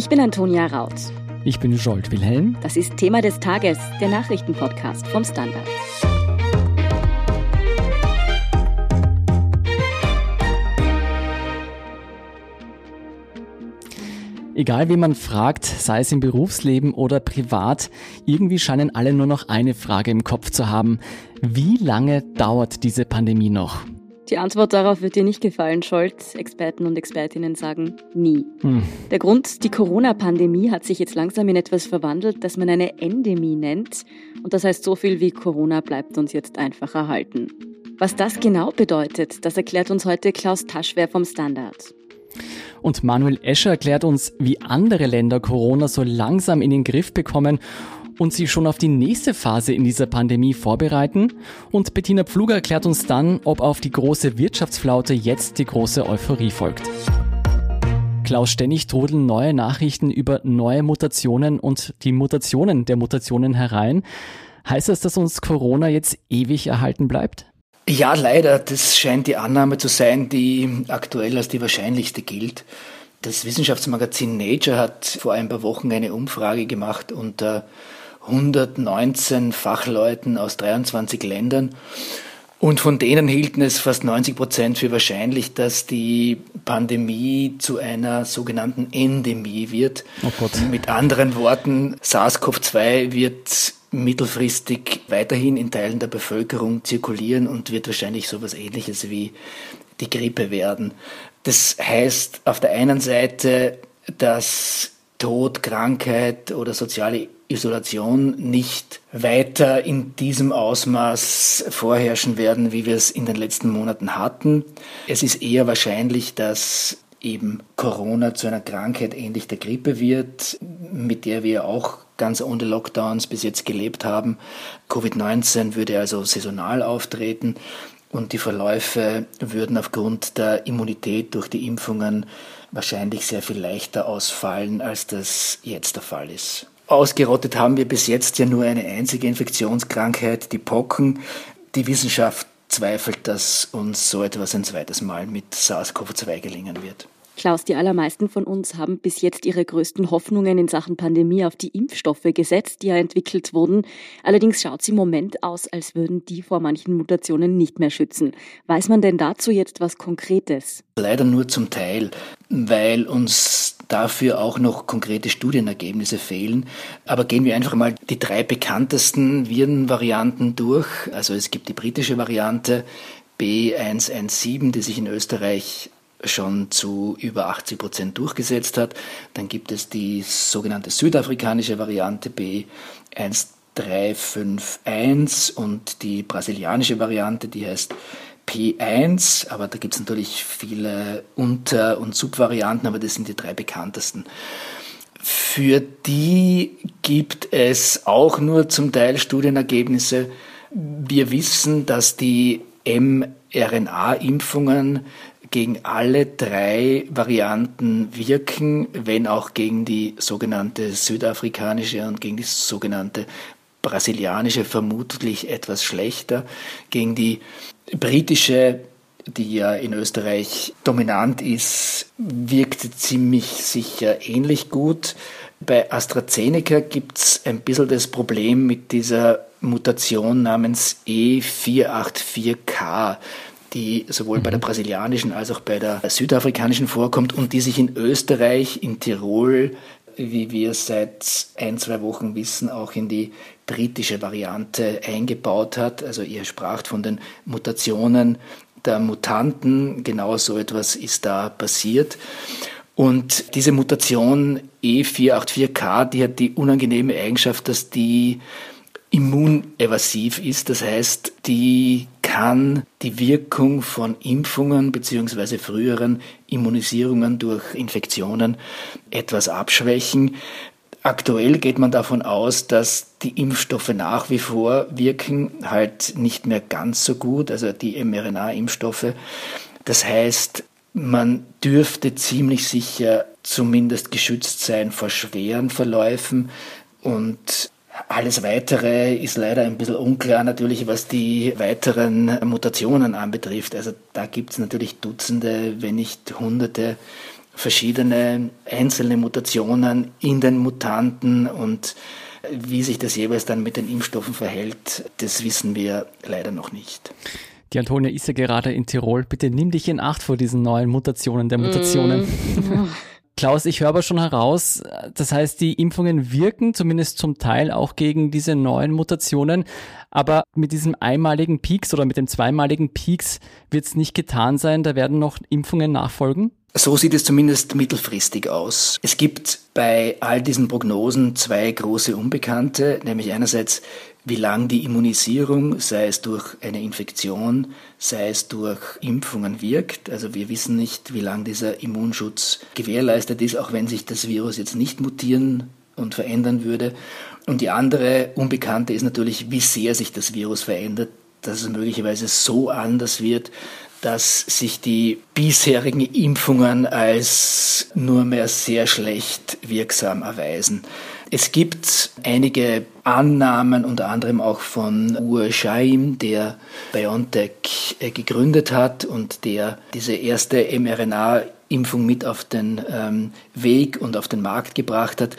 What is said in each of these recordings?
Ich bin Antonia Raut. Ich bin Jolt Wilhelm. Das ist Thema des Tages, der Nachrichtenpodcast vom Standard. Egal wie man fragt, sei es im Berufsleben oder privat, irgendwie scheinen alle nur noch eine Frage im Kopf zu haben. Wie lange dauert diese Pandemie noch? Die Antwort darauf wird dir nicht gefallen, Scholz. Experten und Expertinnen sagen nie. Hm. Der Grund, die Corona-Pandemie hat sich jetzt langsam in etwas verwandelt, das man eine Endemie nennt. Und das heißt so viel wie Corona bleibt uns jetzt einfach erhalten. Was das genau bedeutet, das erklärt uns heute Klaus Taschwer vom Standard. Und Manuel Escher erklärt uns, wie andere Länder Corona so langsam in den Griff bekommen und sich schon auf die nächste Phase in dieser Pandemie vorbereiten. Und Bettina Pfluger erklärt uns dann, ob auf die große Wirtschaftsflaute jetzt die große Euphorie folgt. Klaus, ständig trudeln neue Nachrichten über neue Mutationen und die Mutationen der Mutationen herein. Heißt das, dass uns Corona jetzt ewig erhalten bleibt? Ja, leider. Das scheint die Annahme zu sein, die aktuell als die wahrscheinlichste gilt. Das Wissenschaftsmagazin Nature hat vor ein paar Wochen eine Umfrage gemacht unter 119 Fachleuten aus 23 Ländern. Und von denen hielten es fast 90 Prozent für wahrscheinlich, dass die Pandemie zu einer sogenannten Endemie wird. Oh. Mit anderen Worten, SARS-CoV-2 wird mittelfristig weiterhin in Teilen der Bevölkerung zirkulieren und wird wahrscheinlich sowas ähnliches wie die Grippe werden. Das heißt auf der einen Seite, dass Tod, Krankheit oder soziale Isolation nicht weiter in diesem Ausmaß vorherrschen werden, wie wir es in den letzten Monaten hatten. Es ist eher wahrscheinlich, dass eben Corona zu einer Krankheit ähnlich der Grippe wird, mit der wir auch ganz ohne Lockdowns bis jetzt gelebt haben. Covid-19 würde also saisonal auftreten und die Verläufe würden aufgrund der Immunität durch die Impfungen wahrscheinlich sehr viel leichter ausfallen, als das jetzt der Fall ist. Ausgerottet haben wir bis jetzt ja nur eine einzige Infektionskrankheit, die Pocken. Die Wissenschaft zweifelt, dass uns so etwas ein zweites Mal mit SARS-CoV-2 gelingen wird. Klaus, die allermeisten von uns haben bis jetzt ihre größten Hoffnungen in Sachen Pandemie auf die Impfstoffe gesetzt, die ja entwickelt wurden. Allerdings schaut es im Moment aus, als würden die vor manchen Mutationen nicht mehr schützen. Weiß man denn dazu jetzt was Konkretes? Leider nur zum Teil, weil uns dafür auch noch konkrete Studienergebnisse fehlen. Aber gehen wir einfach mal die drei bekanntesten Virenvarianten durch. Also es gibt die britische Variante B117, die sich in Österreich schon zu über 80 Prozent durchgesetzt hat. Dann gibt es die sogenannte südafrikanische Variante B1351 und die brasilianische Variante, die heißt P1, aber da gibt es natürlich viele Unter- und Subvarianten, aber das sind die drei bekanntesten. Für die gibt es auch nur zum Teil Studienergebnisse. Wir wissen, dass die mRNA-Impfungen gegen alle drei Varianten wirken, wenn auch gegen die sogenannte südafrikanische und gegen die sogenannte brasilianische vermutlich etwas schlechter. Gegen die britische, die ja in Österreich dominant ist, wirkte ziemlich sicher ähnlich gut. Bei AstraZeneca gibt es ein bisschen das Problem mit dieser Mutation namens E484K die sowohl bei der mhm. brasilianischen als auch bei der südafrikanischen vorkommt und die sich in Österreich, in Tirol, wie wir seit ein, zwei Wochen wissen, auch in die britische Variante eingebaut hat. Also ihr spracht von den Mutationen der Mutanten. Genau so etwas ist da passiert. Und diese Mutation E484K, die hat die unangenehme Eigenschaft, dass die immunevasiv ist. Das heißt, die kann die Wirkung von Impfungen beziehungsweise früheren Immunisierungen durch Infektionen etwas abschwächen. Aktuell geht man davon aus, dass die Impfstoffe nach wie vor wirken, halt nicht mehr ganz so gut, also die mRNA-Impfstoffe. Das heißt, man dürfte ziemlich sicher zumindest geschützt sein vor schweren Verläufen und alles Weitere ist leider ein bisschen unklar natürlich, was die weiteren Mutationen anbetrifft. Also da gibt es natürlich Dutzende, wenn nicht Hunderte verschiedene einzelne Mutationen in den Mutanten und wie sich das jeweils dann mit den Impfstoffen verhält, das wissen wir leider noch nicht. Die Antonia ist ja gerade in Tirol. Bitte nimm dich in Acht vor diesen neuen Mutationen der Mutationen. Mm. Klaus, ich höre aber schon heraus, das heißt, die Impfungen wirken zumindest zum Teil auch gegen diese neuen Mutationen, aber mit diesem einmaligen Peaks oder mit dem zweimaligen Peaks wird es nicht getan sein, da werden noch Impfungen nachfolgen? So sieht es zumindest mittelfristig aus. Es gibt bei all diesen Prognosen zwei große Unbekannte, nämlich einerseits, wie lang die Immunisierung, sei es durch eine Infektion, sei es durch Impfungen wirkt. Also wir wissen nicht, wie lang dieser Immunschutz gewährleistet ist, auch wenn sich das Virus jetzt nicht mutieren und verändern würde. Und die andere Unbekannte ist natürlich, wie sehr sich das Virus verändert, dass es möglicherweise so anders wird, dass sich die bisherigen Impfungen als nur mehr sehr schlecht wirksam erweisen. Es gibt einige Annahmen, unter anderem auch von Uwe Schaim, der BioNTech äh, gegründet hat und der diese erste mRNA-Impfung mit auf den ähm, Weg und auf den Markt gebracht hat.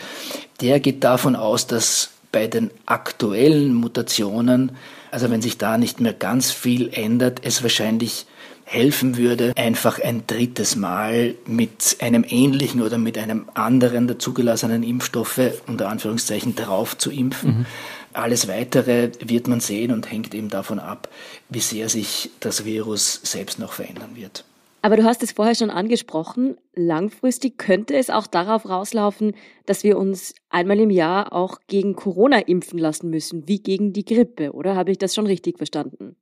Der geht davon aus, dass bei den aktuellen Mutationen, also wenn sich da nicht mehr ganz viel ändert, es wahrscheinlich helfen würde, einfach ein drittes Mal mit einem ähnlichen oder mit einem anderen der zugelassenen Impfstoffe unter Anführungszeichen drauf zu impfen. Mhm. Alles Weitere wird man sehen und hängt eben davon ab, wie sehr sich das Virus selbst noch verändern wird. Aber du hast es vorher schon angesprochen, langfristig könnte es auch darauf rauslaufen, dass wir uns einmal im Jahr auch gegen Corona impfen lassen müssen, wie gegen die Grippe, oder habe ich das schon richtig verstanden?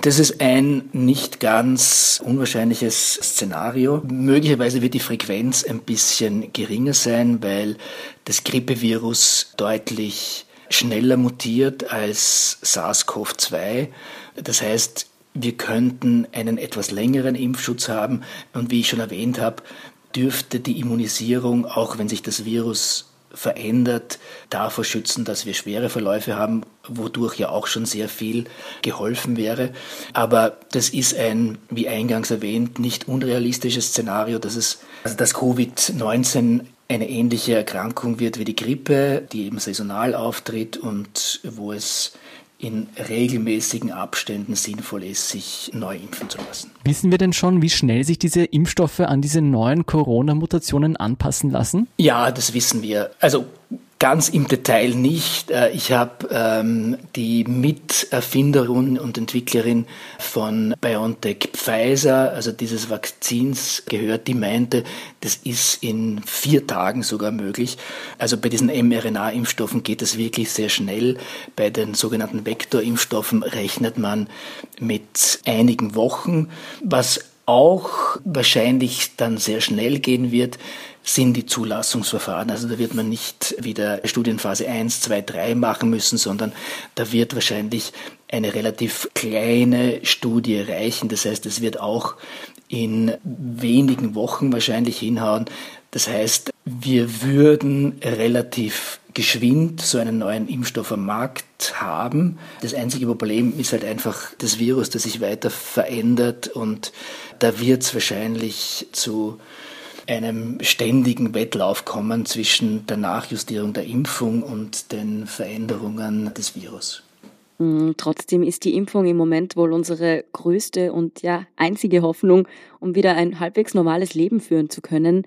Das ist ein nicht ganz unwahrscheinliches Szenario. Möglicherweise wird die Frequenz ein bisschen geringer sein, weil das Grippevirus deutlich schneller mutiert als SARS-CoV-2. Das heißt, wir könnten einen etwas längeren Impfschutz haben und wie ich schon erwähnt habe, dürfte die Immunisierung, auch wenn sich das Virus verändert, davor schützen, dass wir schwere Verläufe haben, wodurch ja auch schon sehr viel geholfen wäre. Aber das ist ein, wie eingangs erwähnt, nicht unrealistisches Szenario, dass es, also dass Covid-19 eine ähnliche Erkrankung wird wie die Grippe, die eben saisonal auftritt und wo es in regelmäßigen Abständen sinnvoll ist, sich neu impfen zu lassen. Wissen wir denn schon, wie schnell sich diese Impfstoffe an diese neuen Corona-Mutationen anpassen lassen? Ja, das wissen wir. Also Ganz im Detail nicht. Äh, ich habe ähm, die Miterfinderin und Entwicklerin von BioNTech Pfizer, also dieses Vakzins, gehört, die meinte, das ist in vier Tagen sogar möglich. Also bei diesen mRNA-Impfstoffen geht es wirklich sehr schnell. Bei den sogenannten Vektorimpfstoffen rechnet man mit einigen Wochen, was auch wahrscheinlich dann sehr schnell gehen wird, sind die Zulassungsverfahren. Also da wird man nicht wieder Studienphase 1, 2, 3 machen müssen, sondern da wird wahrscheinlich eine relativ kleine Studie reichen. Das heißt, es wird auch in wenigen Wochen wahrscheinlich hinhauen. Das heißt, wir würden relativ geschwind so einen neuen Impfstoff am Markt haben. Das einzige Problem ist halt einfach das Virus, das sich weiter verändert und da wird es wahrscheinlich zu einem ständigen Wettlauf kommen zwischen der Nachjustierung der Impfung und den Veränderungen des Virus. Mm, trotzdem ist die Impfung im Moment wohl unsere größte und ja einzige Hoffnung, um wieder ein halbwegs normales Leben führen zu können.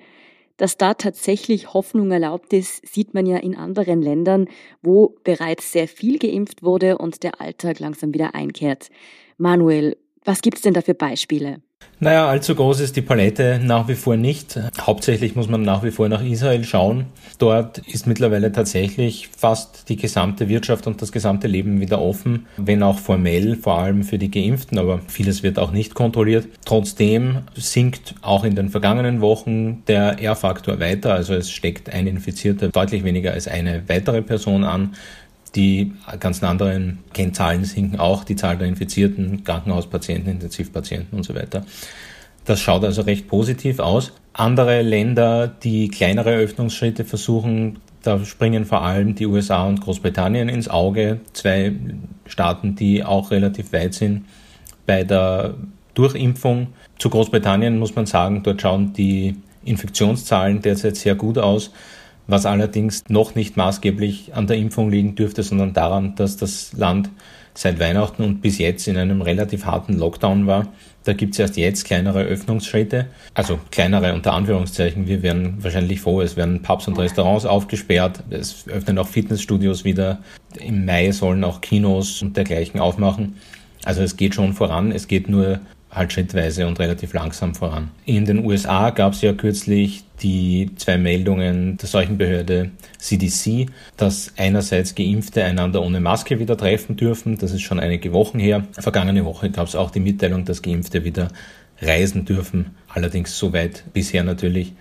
Dass da tatsächlich Hoffnung erlaubt ist, sieht man ja in anderen Ländern, wo bereits sehr viel geimpft wurde und der Alltag langsam wieder einkehrt. Manuel, was gibt's denn da für Beispiele? Naja, allzu groß ist die Palette nach wie vor nicht. Hauptsächlich muss man nach wie vor nach Israel schauen. Dort ist mittlerweile tatsächlich fast die gesamte Wirtschaft und das gesamte Leben wieder offen, wenn auch formell, vor allem für die Geimpften, aber vieles wird auch nicht kontrolliert. Trotzdem sinkt auch in den vergangenen Wochen der R-Faktor weiter, also es steckt ein Infizierter deutlich weniger als eine weitere Person an. Die ganzen anderen Kennzahlen sinken auch, die Zahl der Infizierten, Krankenhauspatienten, Intensivpatienten und so weiter. Das schaut also recht positiv aus. Andere Länder, die kleinere Öffnungsschritte versuchen, da springen vor allem die USA und Großbritannien ins Auge. Zwei Staaten, die auch relativ weit sind bei der Durchimpfung. Zu Großbritannien muss man sagen, dort schauen die Infektionszahlen derzeit sehr gut aus, was allerdings noch nicht maßgeblich an der Impfung liegen dürfte, sondern daran, dass das Land seit Weihnachten und bis jetzt in einem relativ harten Lockdown war. Da gibt es erst jetzt kleinere Öffnungsschritte, also kleinere unter Anführungszeichen. Wir werden wahrscheinlich froh, es werden Pubs und Restaurants aufgesperrt, es öffnen auch Fitnessstudios wieder. Im Mai sollen auch Kinos und dergleichen aufmachen. Also es geht schon voran, es geht nur halt schrittweise und relativ langsam voran. In den USA gab es ja kürzlich die zwei Meldungen der Seuchenbehörde CDC, dass einerseits Geimpfte einander ohne Maske wieder treffen dürfen. Das ist schon einige Wochen her. Vergangene Woche gab es auch die Mitteilung, dass Geimpfte wieder reisen dürfen. Allerdings soweit bisher natürlich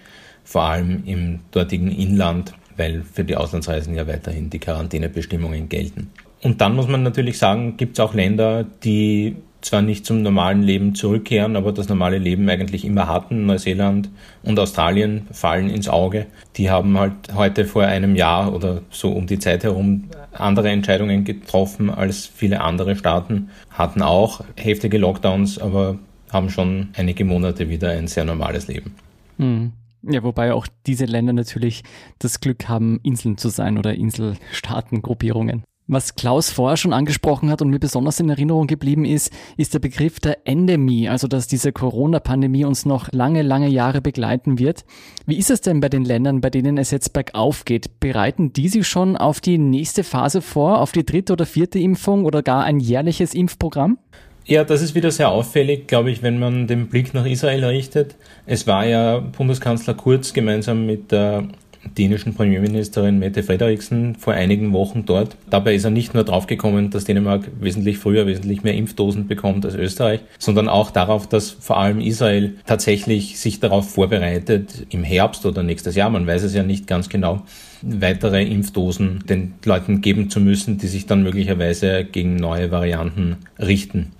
vor allem im dortigen Inland, weil für die Auslandsreisen ja weiterhin die Quarantänebestimmungen gelten. Und dann muss man natürlich sagen, gibt es auch Länder, die zwar nicht zum normalen Leben zurückkehren, aber das normale Leben eigentlich immer hatten. Neuseeland und Australien fallen ins Auge. Die haben halt heute vor einem Jahr oder so um die Zeit herum andere Entscheidungen getroffen als viele andere Staaten, hatten auch heftige Lockdowns, aber haben schon einige Monate wieder ein sehr normales Leben. Mhm. Ja, wobei auch diese Länder natürlich das Glück haben, Inseln zu sein oder Inselstaatengruppierungen. Was Klaus vorher schon angesprochen hat und mir besonders in Erinnerung geblieben ist, ist der Begriff der Endemie, also dass diese Corona-Pandemie uns noch lange, lange Jahre begleiten wird. Wie ist es denn bei den Ländern, bei denen es jetzt bergauf geht? Bereiten die sich schon auf die nächste Phase vor, auf die dritte oder vierte Impfung oder gar ein jährliches Impfprogramm? Ja, das ist wieder sehr auffällig, glaube ich, wenn man den Blick nach Israel richtet. Es war ja Bundeskanzler Kurz gemeinsam mit der dänischen Premierministerin Mette Frederiksen vor einigen Wochen dort. Dabei ist er nicht nur draufgekommen, dass Dänemark wesentlich früher wesentlich mehr Impfdosen bekommt als Österreich, sondern auch darauf, dass vor allem Israel tatsächlich sich darauf vorbereitet, im Herbst oder nächstes Jahr, man weiß es ja nicht ganz genau, weitere Impfdosen den Leuten geben zu müssen, die sich dann möglicherweise gegen neue Varianten richten.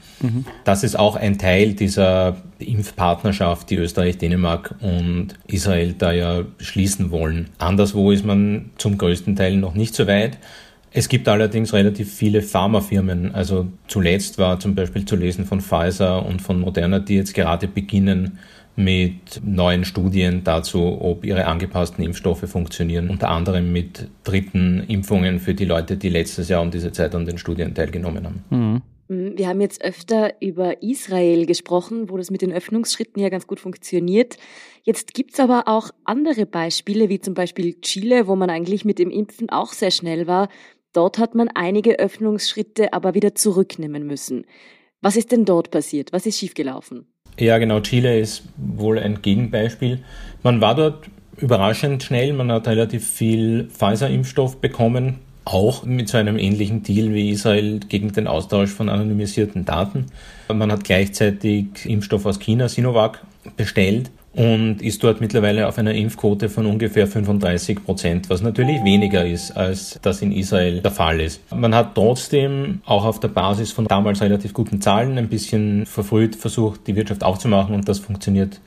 Das ist auch ein Teil dieser Impfpartnerschaft, die Österreich, Dänemark und Israel da ja schließen wollen. Anderswo ist man zum größten Teil noch nicht so weit. Es gibt allerdings relativ viele Pharmafirmen. Also zuletzt war zum Beispiel zu lesen von Pfizer und von Moderna, die jetzt gerade beginnen mit neuen Studien dazu, ob ihre angepassten Impfstoffe funktionieren. Unter anderem mit dritten Impfungen für die Leute, die letztes Jahr um diese Zeit an den Studien teilgenommen haben. Mhm. Mm, wir haben jetzt öfter über Israel gesprochen, wo das mit den Öffnungsschritten ja ganz gut funktioniert. Jetzt gibt's aber auch andere Beispiele, wie zum Beispiel Chile, wo man eigentlich mit dem Impfen auch sehr schnell war. Dort hat man einige Öffnungsschritte aber wieder zurücknehmen müssen. Was ist denn dort passiert? Was ist schiefgelaufen? Ja, genau. Chile ist wohl ein Gegenbeispiel. Man war dort überraschend schnell. Man hat relativ viel Pfizer-Impfstoff bekommen auch mit so einem ähnlichen Deal wie Israel gegen den Austausch von anonymisierten Daten. Man hat gleichzeitig Impfstoff aus China, Sinovac, bestellt und ist dort mittlerweile auf einer Impfquote von ungefähr 35 Prozent, was natürlich weniger ist, als das in Israel der Fall ist. Man hat trotzdem auch auf der Basis von damals relativ guten Zahlen ein bisschen verfrüht versucht, die Wirtschaft aufzumachen und das funktioniert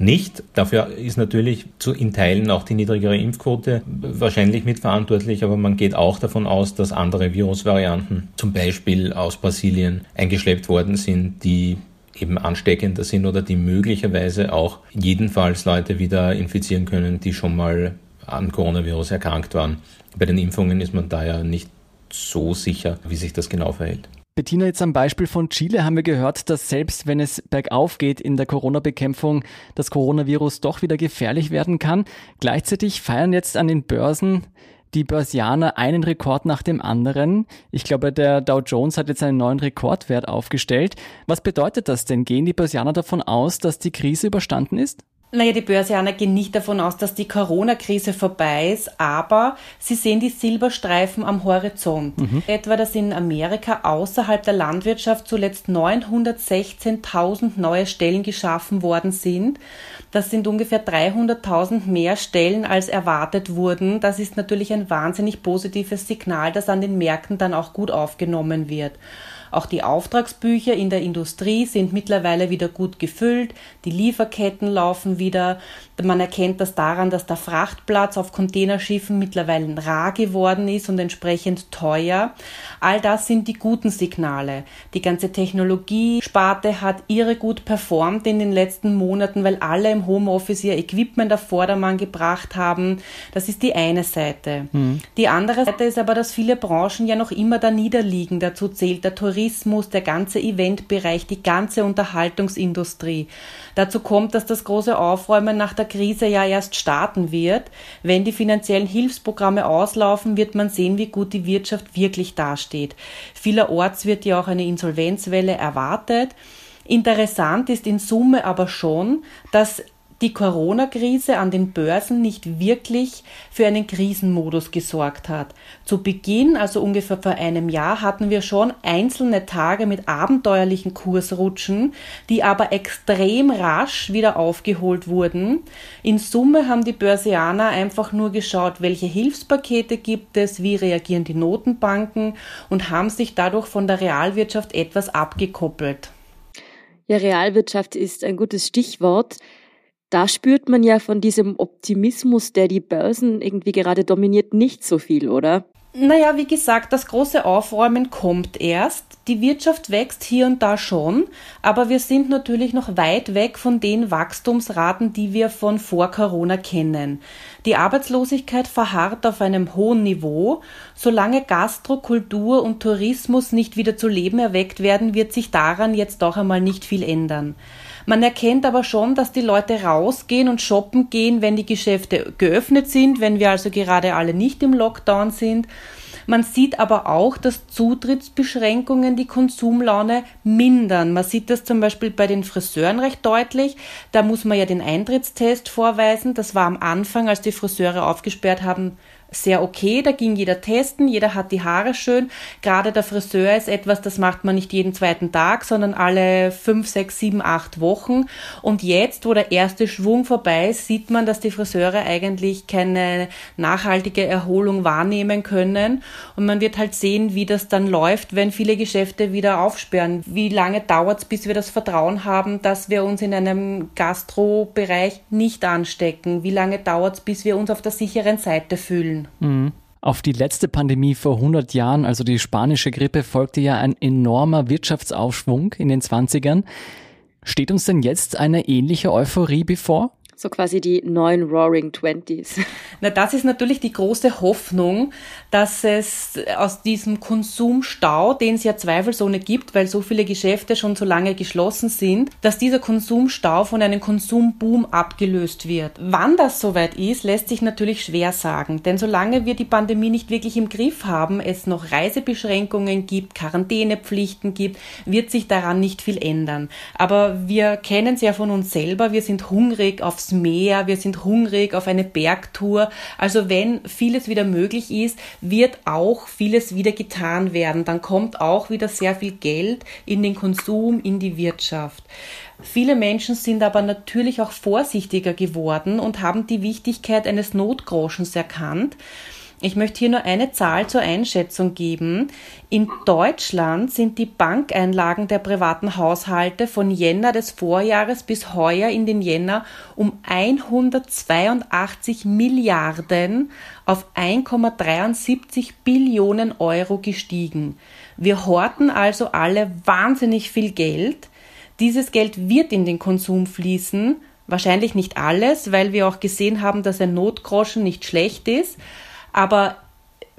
nicht. Dafür ist natürlich zu, in Teilen auch die niedrigere Impfquote wahrscheinlich mitverantwortlich, aber man geht auch davon aus, dass andere Virusvarianten, zum Beispiel aus Brasilien, eingeschleppt worden sind, die eben ansteckender sind oder die möglicherweise auch jedenfalls Leute wieder infizieren können, die schon mal an Coronavirus erkrankt waren. Bei den Impfungen ist man da ja nicht so sicher, wie sich das genau verhält. Bettina, jetzt am Beispiel von Chile haben wir gehört, dass selbst wenn es bergauf geht in der Corona-Bekämpfung, das Coronavirus doch wieder gefährlich werden kann. Gleichzeitig feiern jetzt an den Börsen die Börsianer einen Rekord nach dem anderen. Ich glaube, der Dow Jones hat jetzt einen neuen Rekordwert aufgestellt. Was bedeutet das denn? Gehen die Börsianer davon aus, dass die Krise überstanden ist? Naja, die Börsianer gehen nicht davon aus, dass die Corona-Krise vorbei ist, aber sie sehen die Silberstreifen am Horizont. Mhm. Etwa, dass in Amerika außerhalb der Landwirtschaft zuletzt 916.000 neue Stellen geschaffen worden sind. Das sind ungefähr 300.000 mehr Stellen, als erwartet wurden. Das ist natürlich ein wahnsinnig positives Signal, das an den Märkten dann auch gut aufgenommen wird. Auch die Auftragsbücher in der Industrie sind mittlerweile wieder gut gefüllt, die Lieferketten laufen wieder. Man erkennt das daran, dass der Frachtplatz auf Containerschiffen mittlerweile rar geworden ist und entsprechend teuer. All das sind die guten Signale. Die ganze Technologiesparte hat irre gut performt in den letzten Monaten, weil alle im Homeoffice ihr Equipment auf Vordermann gebracht haben. Das ist die eine Seite. Mhm. Die andere Seite ist aber, dass viele Branchen ja noch immer da niederliegen. Dazu zählt der Tourismus, der ganze Eventbereich, die ganze Unterhaltungsindustrie. Dazu kommt, dass das große Aufräumen nach der Krise ja erst starten wird. Wenn die finanziellen Hilfsprogramme auslaufen, wird man sehen, wie gut die Wirtschaft wirklich dasteht. Vielerorts wird ja auch eine Insolvenzwelle erwartet. Interessant ist in Summe aber schon, dass die Corona-Krise an den Börsen nicht wirklich für einen Krisenmodus gesorgt hat. Zu Beginn, also ungefähr vor einem Jahr, hatten wir schon einzelne Tage mit abenteuerlichen Kursrutschen, die aber extrem rasch wieder aufgeholt wurden. In Summe haben die Börsianer einfach nur geschaut, welche Hilfspakete gibt es, wie reagieren die Notenbanken und haben sich dadurch von der Realwirtschaft etwas abgekoppelt. Ja, Realwirtschaft ist ein gutes Stichwort da spürt man ja von diesem Optimismus, der die Börsen irgendwie gerade dominiert, nicht so viel, oder? Naja, wie gesagt, das große Aufräumen kommt erst. Die Wirtschaft wächst hier und da schon, aber wir sind natürlich noch weit weg von den Wachstumsraten, die wir von vor Corona kennen. Die Arbeitslosigkeit verharrt auf einem hohen Niveau. Solange Gastro, Kultur und Tourismus nicht wieder zu Leben erweckt werden, wird sich daran jetzt doch einmal nicht viel ändern. Man erkennt aber schon, dass die Leute rausgehen und shoppen gehen, wenn die Geschäfte geöffnet sind, wenn wir also gerade alle nicht im Lockdown sind. Man sieht aber auch, dass Zutrittsbeschränkungen die Konsumlaune mindern. Man sieht das zum Beispiel bei den Friseuren recht deutlich. Da muss man ja den Eintrittstest vorweisen. Das war am Anfang, als die Friseure aufgesperrt haben, sehr okay. Da ging jeder testen, jeder hat die Haare schön. Gerade der Friseur ist etwas, das macht man nicht jeden zweiten Tag, sondern alle fünf, sechs, sieben, acht Wochen. Und jetzt, wo der erste Schwung vorbei ist, sieht man, dass die Friseure eigentlich keine nachhaltige Erholung wahrnehmen können. Und man wird halt sehen, wie das dann läuft, wenn viele Geschäfte wieder aufsperren. Wie lange dauert es, bis wir das Vertrauen haben, dass wir uns in einem Gastrobereich nicht anstecken? Wie lange dauert es, bis wir uns auf der sicheren Seite fühlen? Mhm. Auf die letzte Pandemie vor 100 Jahren, also die spanische Grippe, folgte ja ein enormer Wirtschaftsaufschwung in den 20ern. Steht uns denn jetzt eine ähnliche Euphorie bevor? So quasi die neuen Roaring Twenties. Na, das ist natürlich die große Hoffnung, dass es aus diesem Konsumstau, den es ja zweifelsohne gibt, weil so viele Geschäfte schon so lange geschlossen sind, dass dieser Konsumstau von einem Konsumboom abgelöst wird. Wann das soweit ist, lässt sich natürlich schwer sagen, denn solange wir die Pandemie nicht wirklich im Griff haben, es noch Reisebeschränkungen gibt, Quarantänepflichten gibt, wird sich daran nicht viel ändern. Aber wir kennen es ja von uns selber, wir sind hungrig aufs Meer, wir sind hungrig auf eine Bergtour. Also wenn vieles wieder möglich ist, wird auch vieles wieder getan werden. Dann kommt auch wieder sehr viel Geld in den Konsum, in die Wirtschaft. Viele Menschen sind aber natürlich auch vorsichtiger geworden und haben die Wichtigkeit eines Notgroschens erkannt. Ich möchte hier nur eine Zahl zur Einschätzung geben. In Deutschland sind die Bankeinlagen der privaten Haushalte von Jänner des Vorjahres bis heuer in den Jänner um 182 Milliarden auf 1,73 Billionen Euro gestiegen. Wir horten also alle wahnsinnig viel Geld. Dieses Geld wird in den Konsum fließen. Wahrscheinlich nicht alles, weil wir auch gesehen haben, dass ein Notgroschen nicht schlecht ist. Aber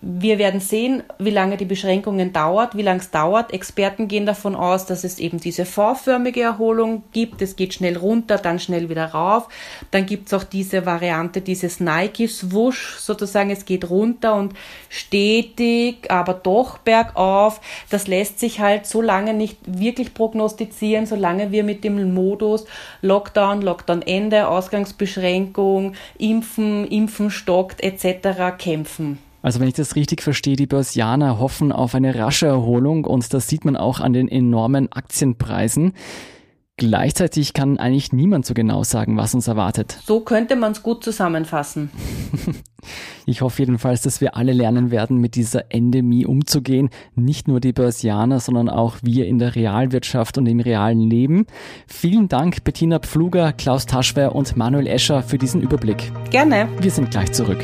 wir werden sehen, wie lange die Beschränkungen dauert, wie lange es dauert. Experten gehen davon aus, dass es eben diese vorförmige Erholung gibt. Es geht schnell runter, dann schnell wieder rauf. Dann gibt es auch diese Variante, dieses Nike-Swoosh, sozusagen, es geht runter und stetig, aber doch bergauf. Das lässt sich halt so lange nicht wirklich prognostizieren, solange wir mit dem Modus Lockdown, Lockdown-Ende, Ausgangsbeschränkung, Impfen, Impfen stockt etc. kämpfen. Also wenn ich das richtig verstehe, die Börsianer hoffen auf eine rasche Erholung und das sieht man auch an den enormen Aktienpreisen. Gleichzeitig kann eigentlich niemand so genau sagen, was uns erwartet. So könnte man es gut zusammenfassen. Ich hoffe jedenfalls, dass wir alle lernen werden, mit dieser Endemie umzugehen. Nicht nur die Börsianer, sondern auch wir in der Realwirtschaft und im realen Leben. Vielen Dank, Bettina Pfluger, Klaus Taschwer und Manuel Escher für diesen Überblick. Gerne. Wir sind gleich zurück.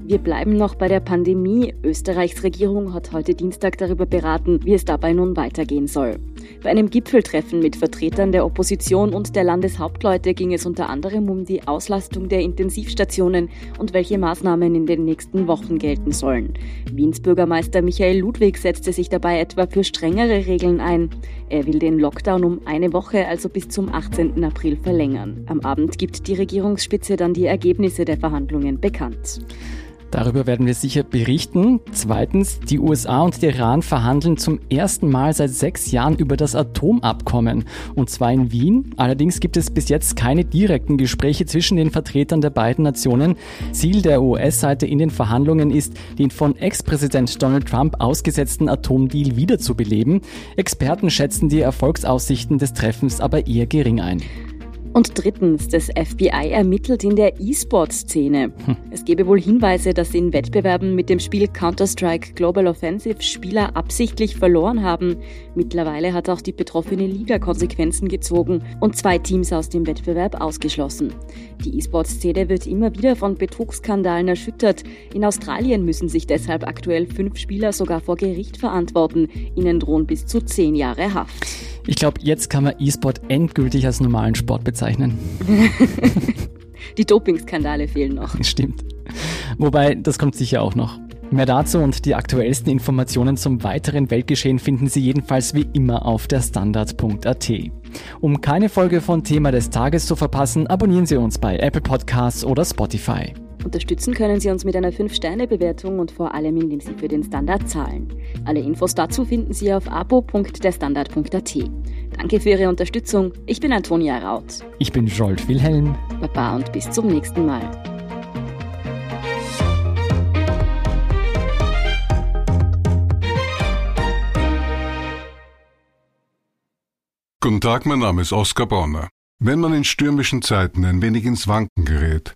Wir bleiben noch bei der Pandemie. Österreichs Regierung hat heute Dienstag darüber beraten, wie es dabei nun weitergehen soll. Bei einem Gipfeltreffen mit Vertretern der Opposition und der Landeshauptleute ging es unter anderem um die Auslastung der Intensivstationen und welche Maßnahmen in den nächsten Wochen gelten sollen. Wiens Bürgermeister Michael Ludwig setzte sich dabei etwa für strengere Regeln ein. Er will den Lockdown um eine Woche, also bis zum 18. April, verlängern. Am Abend gibt die Regierungsspitze dann die Ergebnisse der Verhandlungen bekannt. Darüber werden wir sicher berichten. Zweitens, die USA und der Iran verhandeln zum ersten Mal seit sechs Jahren über das Atomabkommen. Und zwar in Wien. Allerdings gibt es bis jetzt keine direkten Gespräche zwischen den Vertretern der beiden Nationen. Ziel der US-Seite in den Verhandlungen ist, den von Ex-Präsident Donald Trump ausgesetzten Atomdeal wiederzubeleben. Experten schätzen die Erfolgsaussichten des Treffens aber eher gering ein. Und drittens, das FBI ermittelt in der E-Sport-Szene. Hm. Es gebe wohl Hinweise, dass in Wettbewerben mit dem Spiel Counter-Strike Global Offensive Spieler absichtlich verloren haben. Mittlerweile hat auch die betroffene Liga Konsequenzen gezogen und zwei Teams aus dem Wettbewerb ausgeschlossen. Die E-Sport-Szene wird immer wieder von Betrugsskandalen erschüttert. In Australien müssen sich deshalb aktuell fünf Spieler sogar vor Gericht verantworten. Ihnen drohen bis zu zehn Jahre Haft. Ich glaube, jetzt kann man E-Sport endgültig als normalen Sport bezeichnen. Die Dopingskandale fehlen noch. Stimmt. Wobei, das kommt sicher auch noch. Mehr dazu und die aktuellsten Informationen zum weiteren Weltgeschehen finden Sie jedenfalls wie immer auf der Standard.at. Um keine Folge von Thema des Tages zu verpassen, abonnieren Sie uns bei Apple Podcasts oder Spotify. Unterstützen können Sie uns mit einer 5-Sterne-Bewertung und vor allem, indem Sie für den Standard zahlen. Alle Infos dazu finden Sie auf abo.derstandard.at. Danke für Ihre Unterstützung. Ich bin Antonia Raut. Ich bin Jolt Wilhelm. Baba und bis zum nächsten Mal. Guten Tag, mein Name ist Oskar Bonner. Wenn man in stürmischen Zeiten ein wenig ins Wanken gerät,